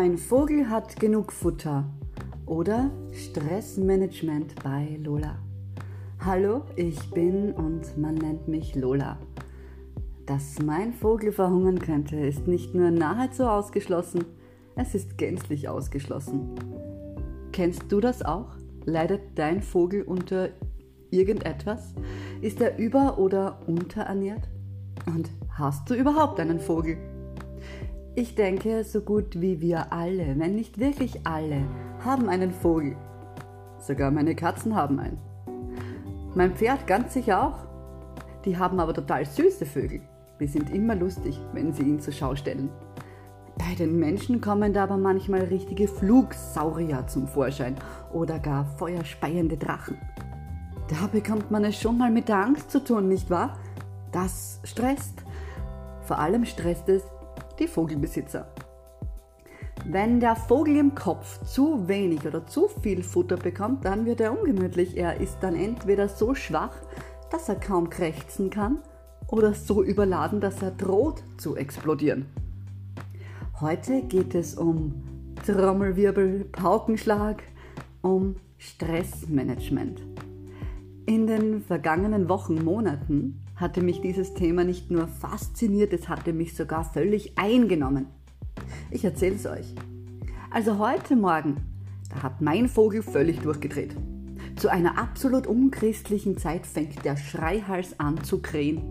Mein Vogel hat genug Futter oder Stressmanagement bei Lola. Hallo, ich bin und man nennt mich Lola. Dass mein Vogel verhungern könnte, ist nicht nur nahezu ausgeschlossen, es ist gänzlich ausgeschlossen. Kennst du das auch? Leidet dein Vogel unter irgendetwas? Ist er über- oder unterernährt? Und hast du überhaupt einen Vogel? Ich denke, so gut wie wir alle, wenn nicht wirklich alle, haben einen Vogel. Sogar meine Katzen haben einen. Mein Pferd ganz sicher auch. Die haben aber total süße Vögel. Wir sind immer lustig, wenn sie ihn zur Schau stellen. Bei den Menschen kommen da aber manchmal richtige Flugsaurier zum Vorschein oder gar feuerspeiende Drachen. Da bekommt man es schon mal mit der Angst zu tun, nicht wahr? Das stresst. Vor allem stresst es die Vogelbesitzer. Wenn der Vogel im Kopf zu wenig oder zu viel Futter bekommt, dann wird er ungemütlich. Er ist dann entweder so schwach, dass er kaum krächzen kann, oder so überladen, dass er droht zu explodieren. Heute geht es um Trommelwirbel, Paukenschlag, um Stressmanagement. In den vergangenen Wochen, Monaten hatte mich dieses Thema nicht nur fasziniert, es hatte mich sogar völlig eingenommen. Ich erzähle es euch. Also heute Morgen, da hat mein Vogel völlig durchgedreht. Zu einer absolut unchristlichen Zeit fängt der Schreihals an zu krähen,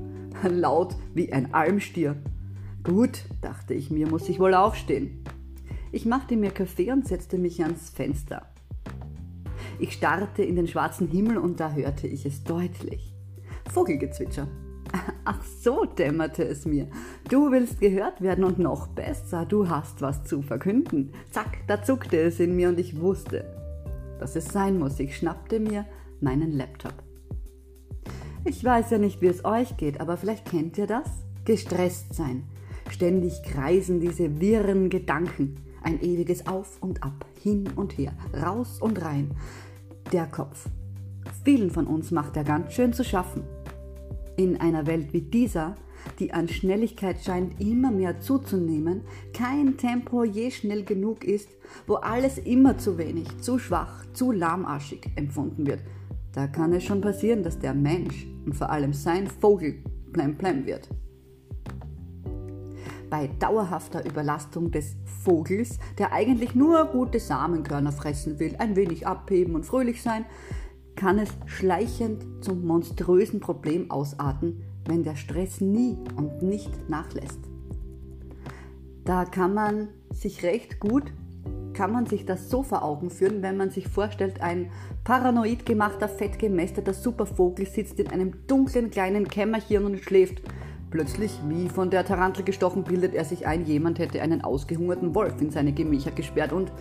laut wie ein Almstier. Gut, dachte ich mir, muss ich wohl aufstehen. Ich machte mir Kaffee und setzte mich ans Fenster. Ich starrte in den schwarzen Himmel und da hörte ich es deutlich. Vogelgezwitscher. Ach so, dämmerte es mir. Du willst gehört werden und noch besser, du hast was zu verkünden. Zack, da zuckte es in mir und ich wusste, dass es sein muss. Ich schnappte mir meinen Laptop. Ich weiß ja nicht, wie es euch geht, aber vielleicht kennt ihr das? Gestresst sein, Ständig kreisen diese wirren Gedanken. Ein ewiges Auf und Ab, hin und her, raus und rein. Der Kopf. Vielen von uns macht er ganz schön zu schaffen. In einer Welt wie dieser, die an Schnelligkeit scheint immer mehr zuzunehmen, kein Tempo je schnell genug ist, wo alles immer zu wenig, zu schwach, zu lahmarschig empfunden wird, da kann es schon passieren, dass der Mensch und vor allem sein Vogel plemplem wird. Bei dauerhafter Überlastung des Vogels, der eigentlich nur gute Samenkörner fressen will, ein wenig abheben und fröhlich sein, kann es schleichend zum monströsen Problem ausarten, wenn der Stress nie und nicht nachlässt. Da kann man sich recht gut, kann man sich das so vor Augen führen, wenn man sich vorstellt, ein paranoid gemachter, fettgemästeter Supervogel sitzt in einem dunklen kleinen Kämmerchen und schläft Plötzlich, wie von der Tarantel gestochen, bildet er sich ein, jemand hätte einen ausgehungerten Wolf in seine Gemächer gesperrt und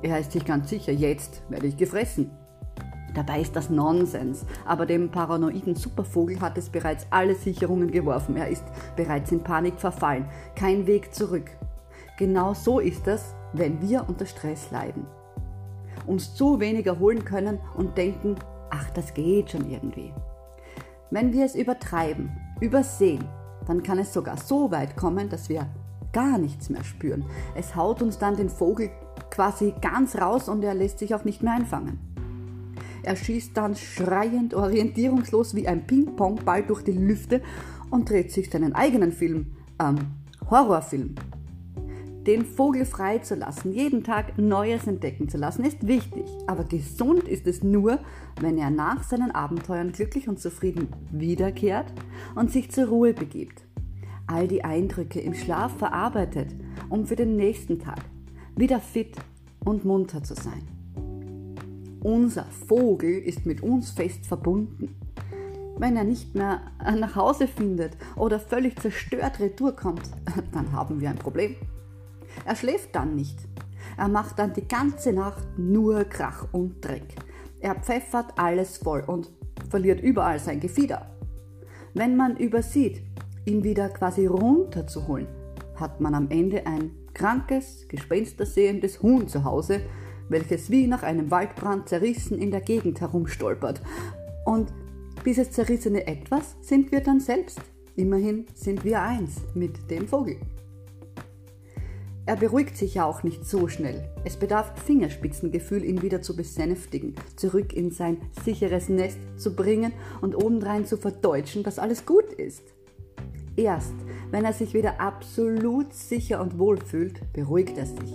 er ist sich ganz sicher, jetzt werde ich gefressen. Dabei ist das Nonsens, aber dem paranoiden Supervogel hat es bereits alle Sicherungen geworfen. Er ist bereits in Panik verfallen. Kein Weg zurück. Genau so ist es, wenn wir unter Stress leiden. Uns zu wenig erholen können und denken, ach, das geht schon irgendwie. Wenn wir es übertreiben, übersehen, dann kann es sogar so weit kommen, dass wir gar nichts mehr spüren. Es haut uns dann den Vogel quasi ganz raus und er lässt sich auch nicht mehr einfangen. Er schießt dann schreiend, orientierungslos wie ein Ping-Pong-Ball durch die Lüfte und dreht sich seinen eigenen Film, ähm, Horrorfilm. Den Vogel frei zu lassen, jeden Tag Neues entdecken zu lassen, ist wichtig. Aber gesund ist es nur, wenn er nach seinen Abenteuern glücklich und zufrieden wiederkehrt und sich zur Ruhe begibt. All die Eindrücke im Schlaf verarbeitet, um für den nächsten Tag wieder fit und munter zu sein. Unser Vogel ist mit uns fest verbunden. Wenn er nicht mehr nach Hause findet oder völlig zerstört retour kommt, dann haben wir ein Problem. Er schläft dann nicht. Er macht dann die ganze Nacht nur Krach und Dreck. Er pfeffert alles voll und verliert überall sein Gefieder. Wenn man übersieht, ihn wieder quasi runterzuholen, hat man am Ende ein krankes, gespenstersehendes Huhn zu Hause, welches wie nach einem Waldbrand zerrissen in der Gegend herumstolpert. Und dieses zerrissene Etwas sind wir dann selbst. Immerhin sind wir eins mit dem Vogel. Er beruhigt sich ja auch nicht so schnell. Es bedarf Fingerspitzengefühl, ihn wieder zu besänftigen, zurück in sein sicheres Nest zu bringen und obendrein zu verdeutschen, dass alles gut ist. Erst wenn er sich wieder absolut sicher und wohl fühlt, beruhigt er sich,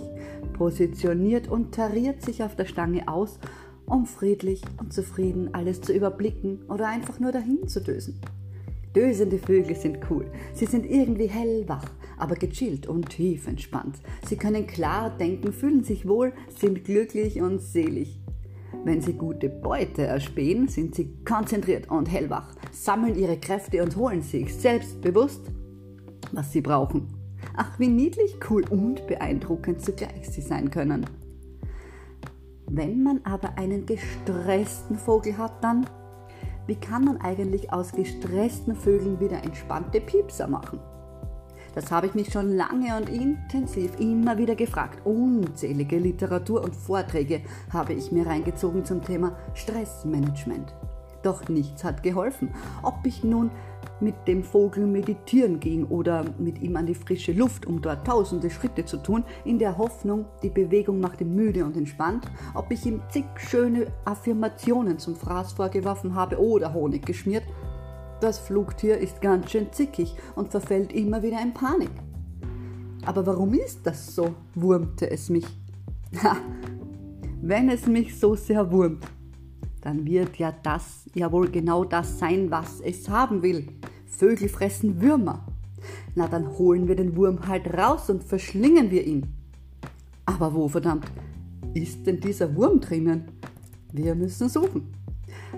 positioniert und tariert sich auf der Stange aus, um friedlich und zufrieden alles zu überblicken oder einfach nur dahin zu dösen. Dösende Vögel sind cool. Sie sind irgendwie hellwach, aber gechillt und tief entspannt. Sie können klar denken, fühlen sich wohl, sind glücklich und selig. Wenn sie gute Beute erspähen, sind sie konzentriert und hellwach, sammeln ihre Kräfte und holen sich selbstbewusst, was sie brauchen. Ach, wie niedlich, cool und beeindruckend zugleich sie sein können. Wenn man aber einen gestressten Vogel hat, dann wie kann man eigentlich aus gestressten Vögeln wieder entspannte Piepser machen? Das habe ich mich schon lange und intensiv immer wieder gefragt. Unzählige Literatur und Vorträge habe ich mir reingezogen zum Thema Stressmanagement. Doch nichts hat geholfen. Ob ich nun mit dem Vogel meditieren ging oder mit ihm an die frische Luft, um dort tausende Schritte zu tun, in der Hoffnung, die Bewegung macht ihn müde und entspannt, ob ich ihm zig schöne Affirmationen zum Fraß vorgeworfen habe oder Honig geschmiert, das Flugtier ist ganz schön zickig und verfällt immer wieder in Panik. Aber warum ist das so? wurmte es mich. Ha, wenn es mich so sehr wurmt, dann wird ja das ja wohl genau das sein, was es haben will. Vögel fressen Würmer. Na, dann holen wir den Wurm halt raus und verschlingen wir ihn. Aber wo verdammt ist denn dieser Wurm drinnen? Wir müssen suchen.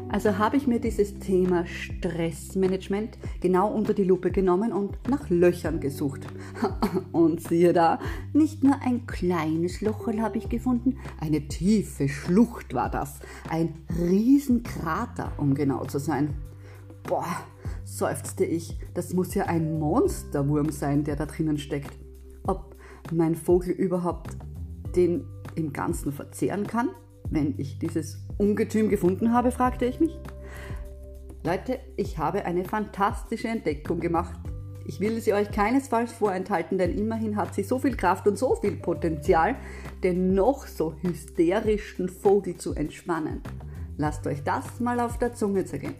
Also habe ich mir dieses Thema Stressmanagement genau unter die Lupe genommen und nach Löchern gesucht. Und siehe da, nicht nur ein kleines Lochel habe ich gefunden, eine tiefe Schlucht war das. Ein Riesenkrater, um genau zu sein. Boah, seufzte ich, das muss ja ein Monsterwurm sein, der da drinnen steckt. Ob mein Vogel überhaupt den im Ganzen verzehren kann? Wenn ich dieses Ungetüm gefunden habe, fragte ich mich. Leute, ich habe eine fantastische Entdeckung gemacht. Ich will sie euch keinesfalls vorenthalten, denn immerhin hat sie so viel Kraft und so viel Potenzial, den noch so hysterischen Vogel zu entspannen. Lasst euch das mal auf der Zunge zergehen.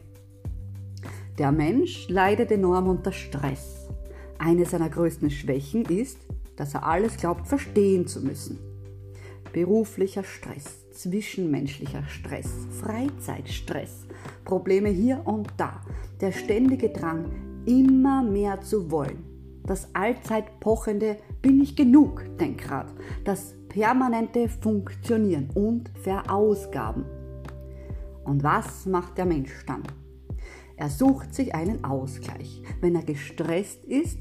Der Mensch leidet enorm unter Stress. Eine seiner größten Schwächen ist, dass er alles glaubt verstehen zu müssen. Beruflicher Stress, zwischenmenschlicher Stress, Freizeitstress, Probleme hier und da, der ständige Drang, immer mehr zu wollen, das allzeit pochende Bin ich genug Denkrad, das permanente Funktionieren und Verausgaben. Und was macht der Mensch dann? Er sucht sich einen Ausgleich. Wenn er gestresst ist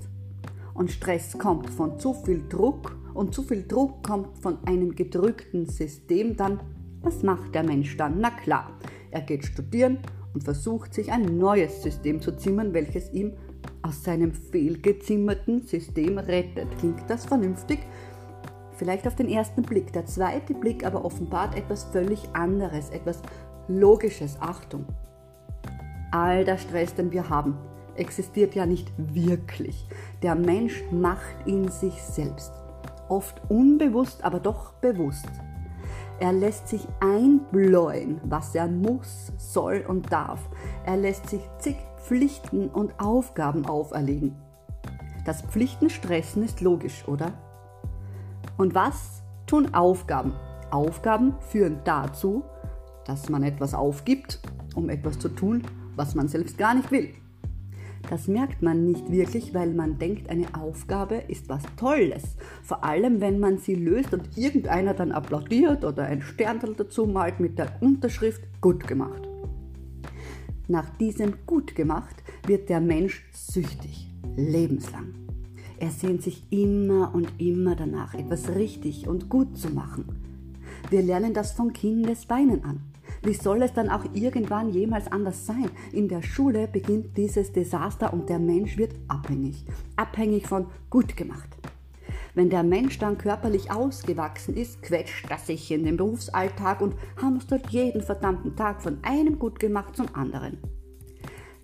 und Stress kommt von zu viel Druck und zu viel Druck kommt von einem gedrückten System, dann was macht der Mensch dann? Na klar, er geht studieren und versucht sich ein neues System zu zimmern, welches ihm aus seinem fehlgezimmerten System rettet. Klingt das vernünftig? Vielleicht auf den ersten Blick. Der zweite Blick aber offenbart etwas völlig anderes, etwas Logisches. Achtung. All der Stress, den wir haben, existiert ja nicht wirklich. Der Mensch macht ihn sich selbst oft unbewusst, aber doch bewusst. Er lässt sich einbläuen, was er muss, soll und darf. Er lässt sich zig Pflichten und Aufgaben auferlegen. Das Pflichtenstressen ist logisch, oder? Und was tun Aufgaben? Aufgaben führen dazu, dass man etwas aufgibt, um etwas zu tun, was man selbst gar nicht will. Das merkt man nicht wirklich, weil man denkt, eine Aufgabe ist was Tolles. Vor allem, wenn man sie löst und irgendeiner dann applaudiert oder ein Sterntel dazu malt mit der Unterschrift gut gemacht. Nach diesem gut gemacht wird der Mensch süchtig, lebenslang. Er sehnt sich immer und immer danach, etwas richtig und gut zu machen. Wir lernen das von Kindesbeinen an. Wie soll es dann auch irgendwann jemals anders sein? In der Schule beginnt dieses Desaster und der Mensch wird abhängig. Abhängig von gut gemacht. Wenn der Mensch dann körperlich ausgewachsen ist, quetscht er sich in den Berufsalltag und hamstert jeden verdammten Tag von einem gut gemacht zum anderen.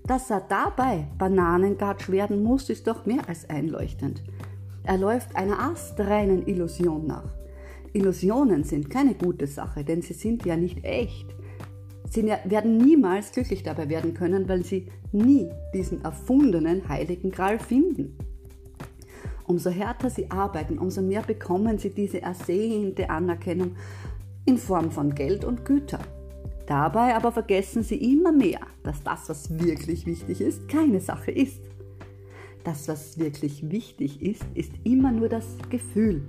Dass er dabei Bananengatsch werden muss, ist doch mehr als einleuchtend. Er läuft einer astreinen Illusion nach. Illusionen sind keine gute Sache, denn sie sind ja nicht echt. Sie werden niemals glücklich dabei werden können, weil sie nie diesen erfundenen heiligen Gral finden. Umso härter sie arbeiten, umso mehr bekommen sie diese ersehnte Anerkennung in Form von Geld und Güter. Dabei aber vergessen sie immer mehr, dass das, was wirklich wichtig ist, keine Sache ist. Das, was wirklich wichtig ist, ist immer nur das Gefühl.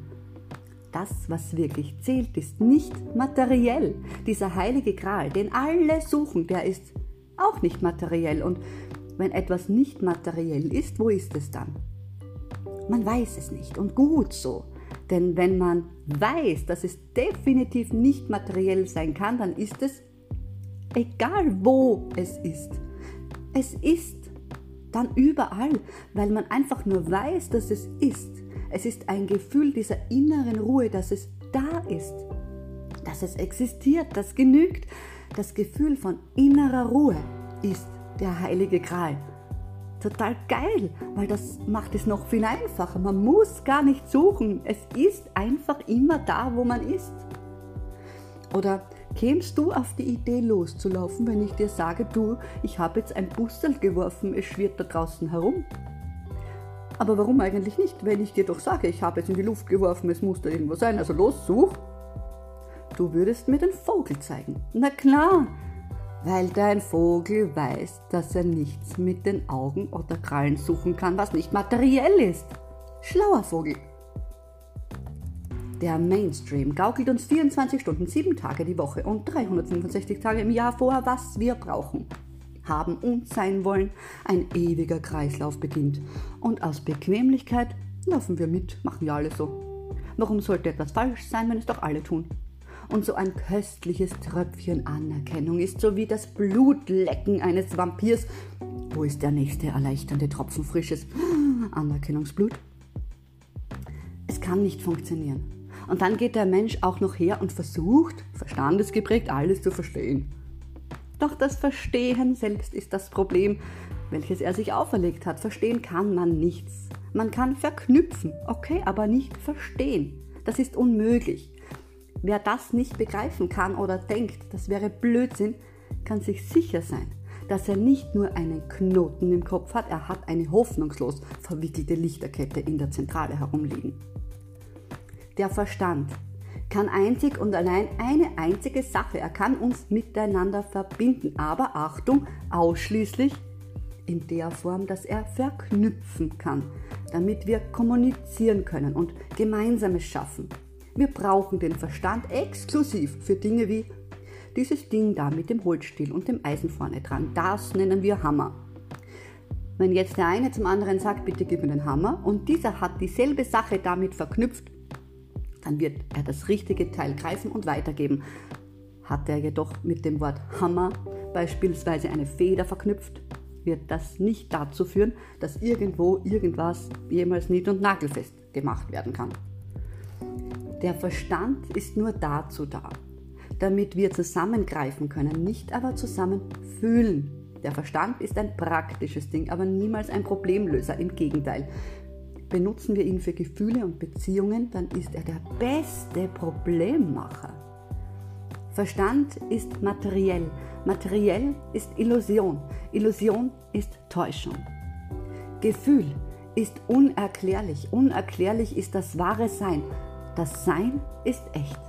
Das, was wirklich zählt, ist nicht materiell. Dieser heilige Gral, den alle suchen, der ist auch nicht materiell. Und wenn etwas nicht materiell ist, wo ist es dann? Man weiß es nicht und gut so. Denn wenn man weiß, dass es definitiv nicht materiell sein kann, dann ist es egal, wo es ist. Es ist dann überall, weil man einfach nur weiß, dass es ist. Es ist ein Gefühl dieser inneren Ruhe, dass es da ist, dass es existiert, das genügt. Das Gefühl von innerer Ruhe ist der heilige Gral total geil, weil das macht es noch viel einfacher. Man muss gar nicht suchen. Es ist einfach immer da, wo man ist. Oder kämst du auf die Idee loszulaufen, wenn ich dir sage, du, ich habe jetzt ein Bustel geworfen, es schwirrt da draußen herum? Aber warum eigentlich nicht, wenn ich dir doch sage, ich habe es in die Luft geworfen, es muss da irgendwo sein, also los, such. Du würdest mir den Vogel zeigen. Na klar, weil dein Vogel weiß, dass er nichts mit den Augen oder Krallen suchen kann, was nicht materiell ist. Schlauer Vogel. Der Mainstream gaukelt uns 24 Stunden, 7 Tage die Woche und 365 Tage im Jahr vor, was wir brauchen. Haben und sein wollen, ein ewiger Kreislauf beginnt. Und aus Bequemlichkeit laufen wir mit, machen ja alle so. Warum sollte etwas falsch sein, wenn es doch alle tun? und so ein köstliches Tröpfchen Anerkennung ist, so wie das Blutlecken eines Vampirs. Wo ist der nächste erleichternde Tropfen frisches Anerkennungsblut? Es kann nicht funktionieren. Und dann geht der Mensch auch noch her und versucht, verstandesgeprägt, alles zu verstehen. Doch das Verstehen selbst ist das Problem, welches er sich auferlegt hat. Verstehen kann man nichts. Man kann verknüpfen, okay, aber nicht verstehen. Das ist unmöglich. Wer das nicht begreifen kann oder denkt, das wäre Blödsinn, kann sich sicher sein, dass er nicht nur einen Knoten im Kopf hat, er hat eine hoffnungslos verwickelte Lichterkette in der Zentrale herumliegen. Der Verstand kann einzig und allein eine einzige Sache, er kann uns miteinander verbinden, aber Achtung, ausschließlich in der Form, dass er verknüpfen kann, damit wir kommunizieren können und Gemeinsames schaffen. Wir brauchen den Verstand exklusiv für Dinge wie dieses Ding da mit dem Holzstiel und dem Eisen vorne dran. Das nennen wir Hammer. Wenn jetzt der eine zum anderen sagt, bitte gib mir den Hammer und dieser hat dieselbe Sache damit verknüpft, dann wird er das richtige Teil greifen und weitergeben. Hat er jedoch mit dem Wort Hammer beispielsweise eine Feder verknüpft, wird das nicht dazu führen, dass irgendwo irgendwas jemals nied- und nagelfest gemacht werden kann. Der Verstand ist nur dazu da, damit wir zusammengreifen können, nicht aber zusammen fühlen. Der Verstand ist ein praktisches Ding, aber niemals ein Problemlöser. Im Gegenteil. Benutzen wir ihn für Gefühle und Beziehungen, dann ist er der beste Problemmacher. Verstand ist materiell. Materiell ist Illusion. Illusion ist Täuschung. Gefühl ist unerklärlich. Unerklärlich ist das wahre Sein. Das Sein ist echt.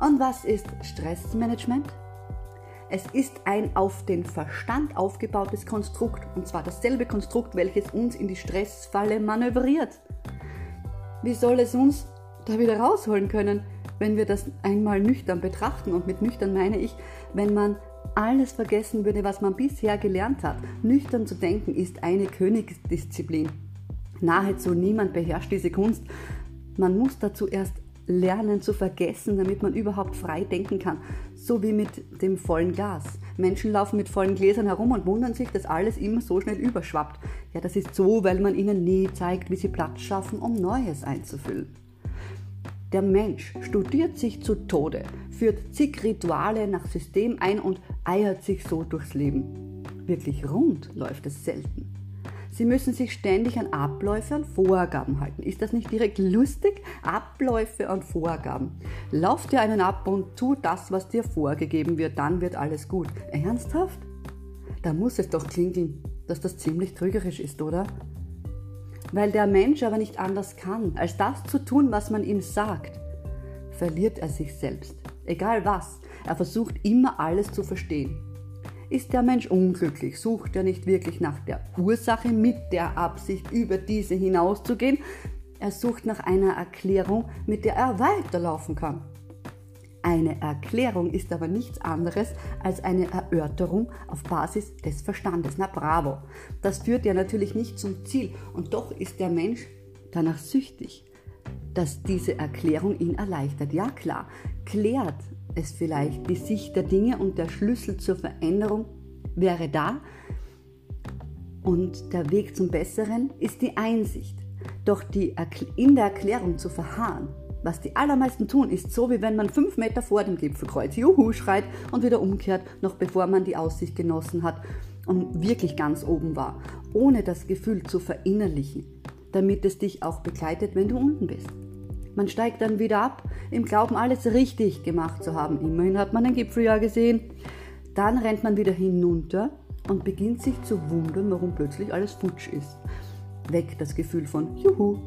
Und was ist Stressmanagement? Es ist ein auf den Verstand aufgebautes Konstrukt, und zwar dasselbe Konstrukt, welches uns in die Stressfalle manövriert. Wie soll es uns da wieder rausholen können, wenn wir das einmal nüchtern betrachten? Und mit nüchtern meine ich, wenn man alles vergessen würde, was man bisher gelernt hat. Nüchtern zu denken ist eine Königsdisziplin. Nahezu niemand beherrscht diese Kunst man muss dazu erst lernen zu vergessen, damit man überhaupt frei denken kann. So wie mit dem vollen Glas. Menschen laufen mit vollen Gläsern herum und wundern sich, dass alles immer so schnell überschwappt. Ja, das ist so, weil man ihnen nie zeigt, wie sie Platz schaffen, um Neues einzufüllen. Der Mensch studiert sich zu Tode, führt zig Rituale nach System ein und eiert sich so durchs Leben. Wirklich rund läuft es selten. Sie müssen sich ständig an Abläufe und Vorgaben halten. Ist das nicht direkt lustig? Abläufe und Vorgaben. Lauf dir einen ab und tu das, was dir vorgegeben wird, dann wird alles gut. Ernsthaft? Da muss es doch klingeln, dass das ziemlich trügerisch ist, oder? Weil der Mensch aber nicht anders kann, als das zu tun, was man ihm sagt, verliert er sich selbst. Egal was, er versucht immer alles zu verstehen. Ist der Mensch unglücklich, sucht er nicht wirklich nach der Ursache mit der Absicht, über diese hinauszugehen, er sucht nach einer Erklärung, mit der er weiterlaufen kann. Eine Erklärung ist aber nichts anderes als eine Erörterung auf Basis des Verstandes. Na bravo, das führt ja natürlich nicht zum Ziel und doch ist der Mensch danach süchtig, dass diese Erklärung ihn erleichtert. Ja klar, klärt es vielleicht die Sicht der Dinge und der Schlüssel zur Veränderung wäre da und der Weg zum Besseren ist die Einsicht. Doch die, in der Erklärung zu verharren, was die allermeisten tun, ist so, wie wenn man fünf Meter vor dem Gipfelkreuz Juhu schreit und wieder umkehrt, noch bevor man die Aussicht genossen hat und wirklich ganz oben war, ohne das Gefühl zu verinnerlichen, damit es dich auch begleitet, wenn du unten bist. Man steigt dann wieder ab, im Glauben, alles richtig gemacht zu haben. Immerhin hat man den Gipfel ja gesehen. Dann rennt man wieder hinunter und beginnt sich zu wundern, warum plötzlich alles futsch ist. Weg das Gefühl von Juhu.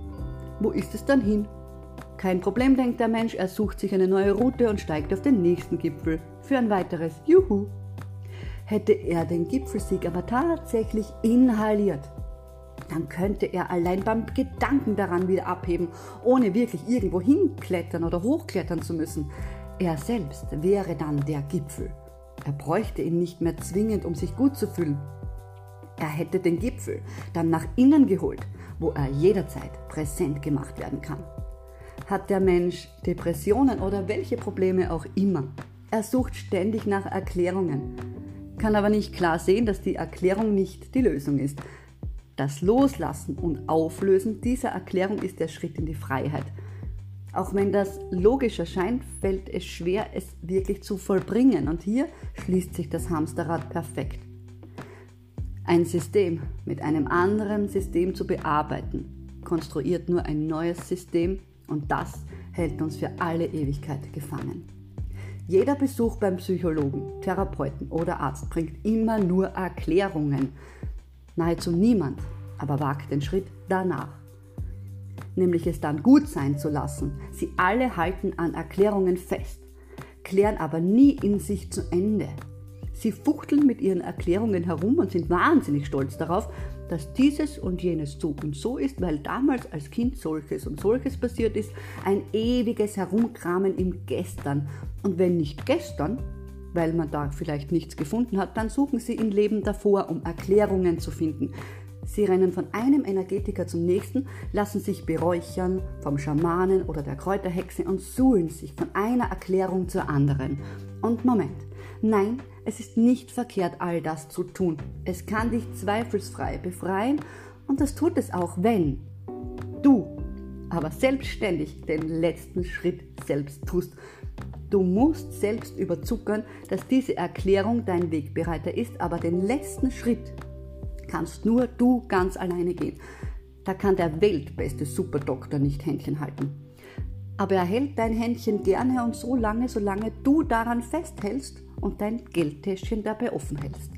Wo ist es dann hin? Kein Problem, denkt der Mensch, er sucht sich eine neue Route und steigt auf den nächsten Gipfel für ein weiteres Juhu. Hätte er den Gipfelsieg aber tatsächlich inhaliert, dann könnte er allein beim Gedanken daran wieder abheben, ohne wirklich irgendwo hinklettern oder hochklettern zu müssen. Er selbst wäre dann der Gipfel. Er bräuchte ihn nicht mehr zwingend, um sich gut zu fühlen. Er hätte den Gipfel dann nach innen geholt, wo er jederzeit präsent gemacht werden kann. Hat der Mensch Depressionen oder welche Probleme auch immer? Er sucht ständig nach Erklärungen, kann aber nicht klar sehen, dass die Erklärung nicht die Lösung ist. Das Loslassen und Auflösen dieser Erklärung ist der Schritt in die Freiheit. Auch wenn das logisch erscheint, fällt es schwer, es wirklich zu vollbringen. Und hier schließt sich das Hamsterrad perfekt. Ein System mit einem anderen System zu bearbeiten, konstruiert nur ein neues System, und das hält uns für alle Ewigkeit gefangen. Jeder Besuch beim Psychologen, Therapeuten oder Arzt bringt immer nur Erklärungen. Nahezu niemand aber wagt den Schritt danach. Nämlich es dann gut sein zu lassen. Sie alle halten an Erklärungen fest, klären aber nie in sich zu Ende. Sie fuchteln mit ihren Erklärungen herum und sind wahnsinnig stolz darauf, dass dieses und jenes so und so ist, weil damals als Kind solches und solches passiert ist, ein ewiges Herumkramen im Gestern. Und wenn nicht gestern, weil man da vielleicht nichts gefunden hat, dann suchen sie im Leben davor, um Erklärungen zu finden. Sie rennen von einem Energetiker zum nächsten, lassen sich beräuchern vom Schamanen oder der Kräuterhexe und suhlen sich von einer Erklärung zur anderen. Und Moment, nein, es ist nicht verkehrt, all das zu tun. Es kann dich zweifelsfrei befreien und das tut es auch, wenn du aber selbstständig den letzten Schritt selbst tust. Du musst selbst überzuckern, dass diese Erklärung dein Wegbereiter ist, aber den letzten Schritt kannst nur du ganz alleine gehen. Da kann der weltbeste Superdoktor nicht Händchen halten. Aber er hält dein Händchen gerne und so lange, solange du daran festhältst und dein Geldtäschchen dabei offen hältst.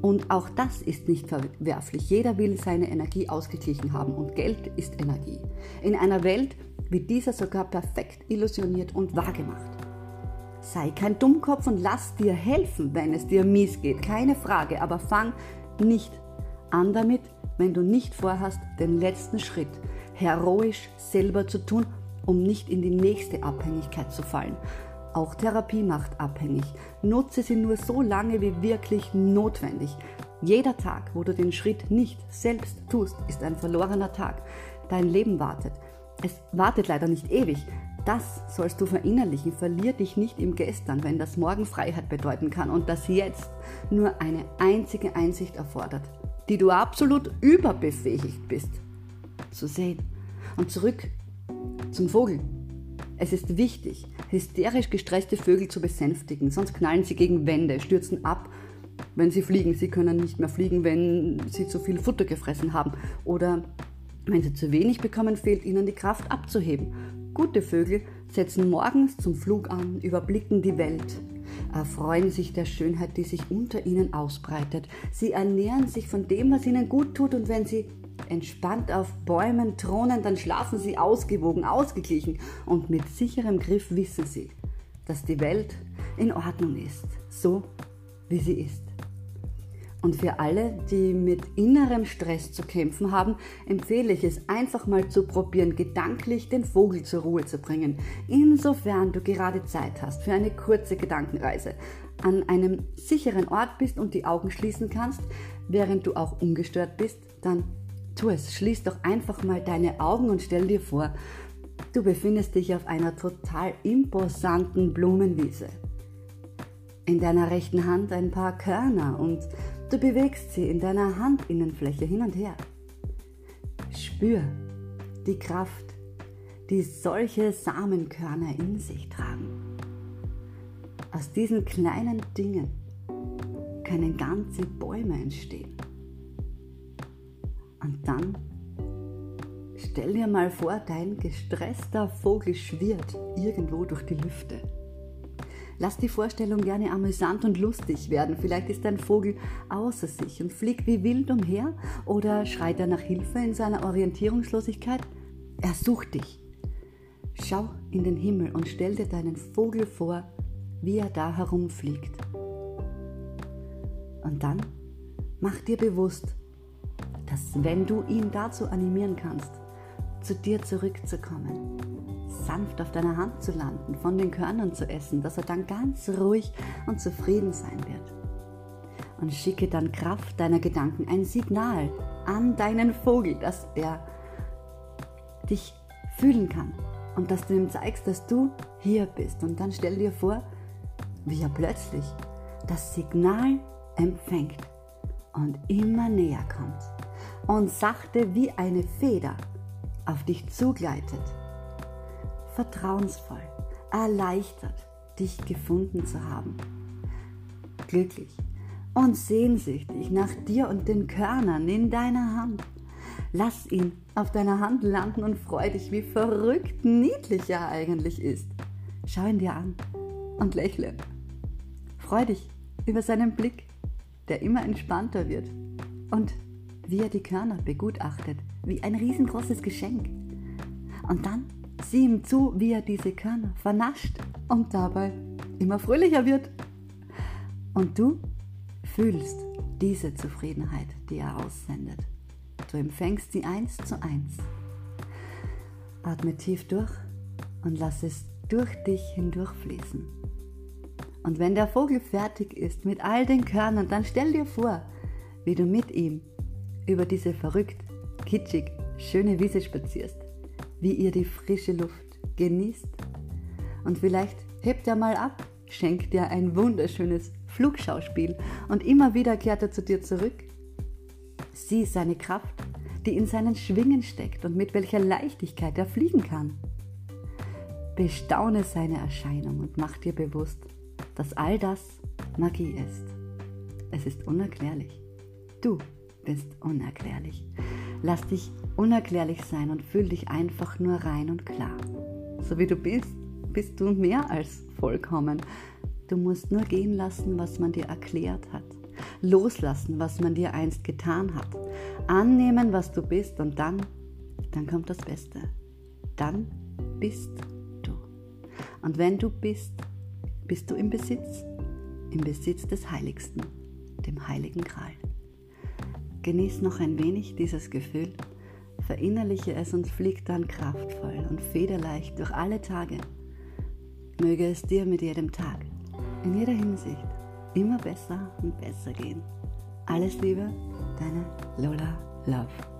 Und auch das ist nicht verwerflich. Jeder will seine Energie ausgeglichen haben und Geld ist Energie. In einer Welt wird dieser sogar perfekt illusioniert und wahrgemacht. Sei kein Dummkopf und lass dir helfen, wenn es dir mies geht. Keine Frage, aber fang nicht an damit, wenn du nicht vorhast, den letzten Schritt heroisch selber zu tun, um nicht in die nächste Abhängigkeit zu fallen. Auch Therapie macht abhängig. Nutze sie nur so lange wie wirklich notwendig. Jeder Tag, wo du den Schritt nicht selbst tust, ist ein verlorener Tag. Dein Leben wartet. Es wartet leider nicht ewig. Das sollst du verinnerlichen. Verlier dich nicht im Gestern, wenn das Morgen Freiheit bedeuten kann und das Jetzt nur eine einzige Einsicht erfordert, die du absolut überbefähigt bist zu sehen. Und zurück zum Vogel. Es ist wichtig, hysterisch gestresste Vögel zu besänftigen, sonst knallen sie gegen Wände, stürzen ab, wenn sie fliegen. Sie können nicht mehr fliegen, wenn sie zu viel Futter gefressen haben. Oder wenn sie zu wenig bekommen, fehlt ihnen die Kraft abzuheben. Gute Vögel setzen morgens zum Flug an, überblicken die Welt, erfreuen sich der Schönheit, die sich unter ihnen ausbreitet. Sie ernähren sich von dem, was ihnen gut tut und wenn sie entspannt auf Bäumen thronen, dann schlafen sie ausgewogen, ausgeglichen und mit sicherem Griff wissen sie, dass die Welt in Ordnung ist, so wie sie ist. Und für alle, die mit innerem Stress zu kämpfen haben, empfehle ich es einfach mal zu probieren, gedanklich den Vogel zur Ruhe zu bringen. Insofern du gerade Zeit hast für eine kurze Gedankenreise, an einem sicheren Ort bist und die Augen schließen kannst, während du auch ungestört bist, dann tu es. Schließ doch einfach mal deine Augen und stell dir vor, du befindest dich auf einer total imposanten Blumenwiese. In deiner rechten Hand ein paar Körner und Du bewegst sie in deiner Handinnenfläche hin und her. Spür die Kraft, die solche Samenkörner in sich tragen. Aus diesen kleinen Dingen können ganze Bäume entstehen. Und dann stell dir mal vor, dein gestresster Vogel schwirrt irgendwo durch die Lüfte. Lass die Vorstellung gerne amüsant und lustig werden. Vielleicht ist dein Vogel außer sich und fliegt wie wild umher oder schreit er nach Hilfe in seiner Orientierungslosigkeit. Er sucht dich. Schau in den Himmel und stell dir deinen Vogel vor, wie er da herumfliegt. Und dann mach dir bewusst, dass wenn du ihn dazu animieren kannst, zu dir zurückzukommen, sanft auf deiner Hand zu landen, von den Körnern zu essen, dass er dann ganz ruhig und zufrieden sein wird. Und schicke dann Kraft deiner Gedanken ein Signal an deinen Vogel, dass er dich fühlen kann und dass du ihm zeigst, dass du hier bist. Und dann stell dir vor, wie er plötzlich das Signal empfängt und immer näher kommt und sachte wie eine Feder auf dich zugleitet vertrauensvoll, erleichtert, dich gefunden zu haben. Glücklich und sehnsüchtig nach dir und den Körnern in deiner Hand. Lass ihn auf deiner Hand landen und freu dich, wie verrückt niedlich er eigentlich ist. Schau ihn dir an und lächle. Freu dich über seinen Blick, der immer entspannter wird und wie er die Körner begutachtet, wie ein riesengroßes Geschenk. Und dann Sieh ihm zu, wie er diese Körner vernascht und dabei immer fröhlicher wird. Und du fühlst diese Zufriedenheit, die er aussendet. Du empfängst sie eins zu eins. Atme tief durch und lass es durch dich hindurchfließen. Und wenn der Vogel fertig ist mit all den Körnern, dann stell dir vor, wie du mit ihm über diese verrückt, kitschig, schöne Wiese spazierst wie ihr die frische Luft genießt. Und vielleicht hebt er mal ab, schenkt dir ein wunderschönes Flugschauspiel und immer wieder kehrt er zu dir zurück. Sieh seine Kraft, die in seinen Schwingen steckt und mit welcher Leichtigkeit er fliegen kann. Bestaune seine Erscheinung und mach dir bewusst, dass all das Magie ist. Es ist unerklärlich. Du bist unerklärlich. Lass dich unerklärlich sein und fühl dich einfach nur rein und klar. So wie du bist, bist du mehr als vollkommen. Du musst nur gehen lassen, was man dir erklärt hat. Loslassen, was man dir einst getan hat. Annehmen, was du bist und dann, dann kommt das Beste. Dann bist du. Und wenn du bist, bist du im Besitz, im Besitz des Heiligsten, dem Heiligen Gral. Genieß noch ein wenig dieses Gefühl, verinnerliche es und flieg dann kraftvoll und federleicht durch alle Tage. Möge es dir mit jedem Tag, in jeder Hinsicht, immer besser und besser gehen. Alles Liebe, deine Lola Love.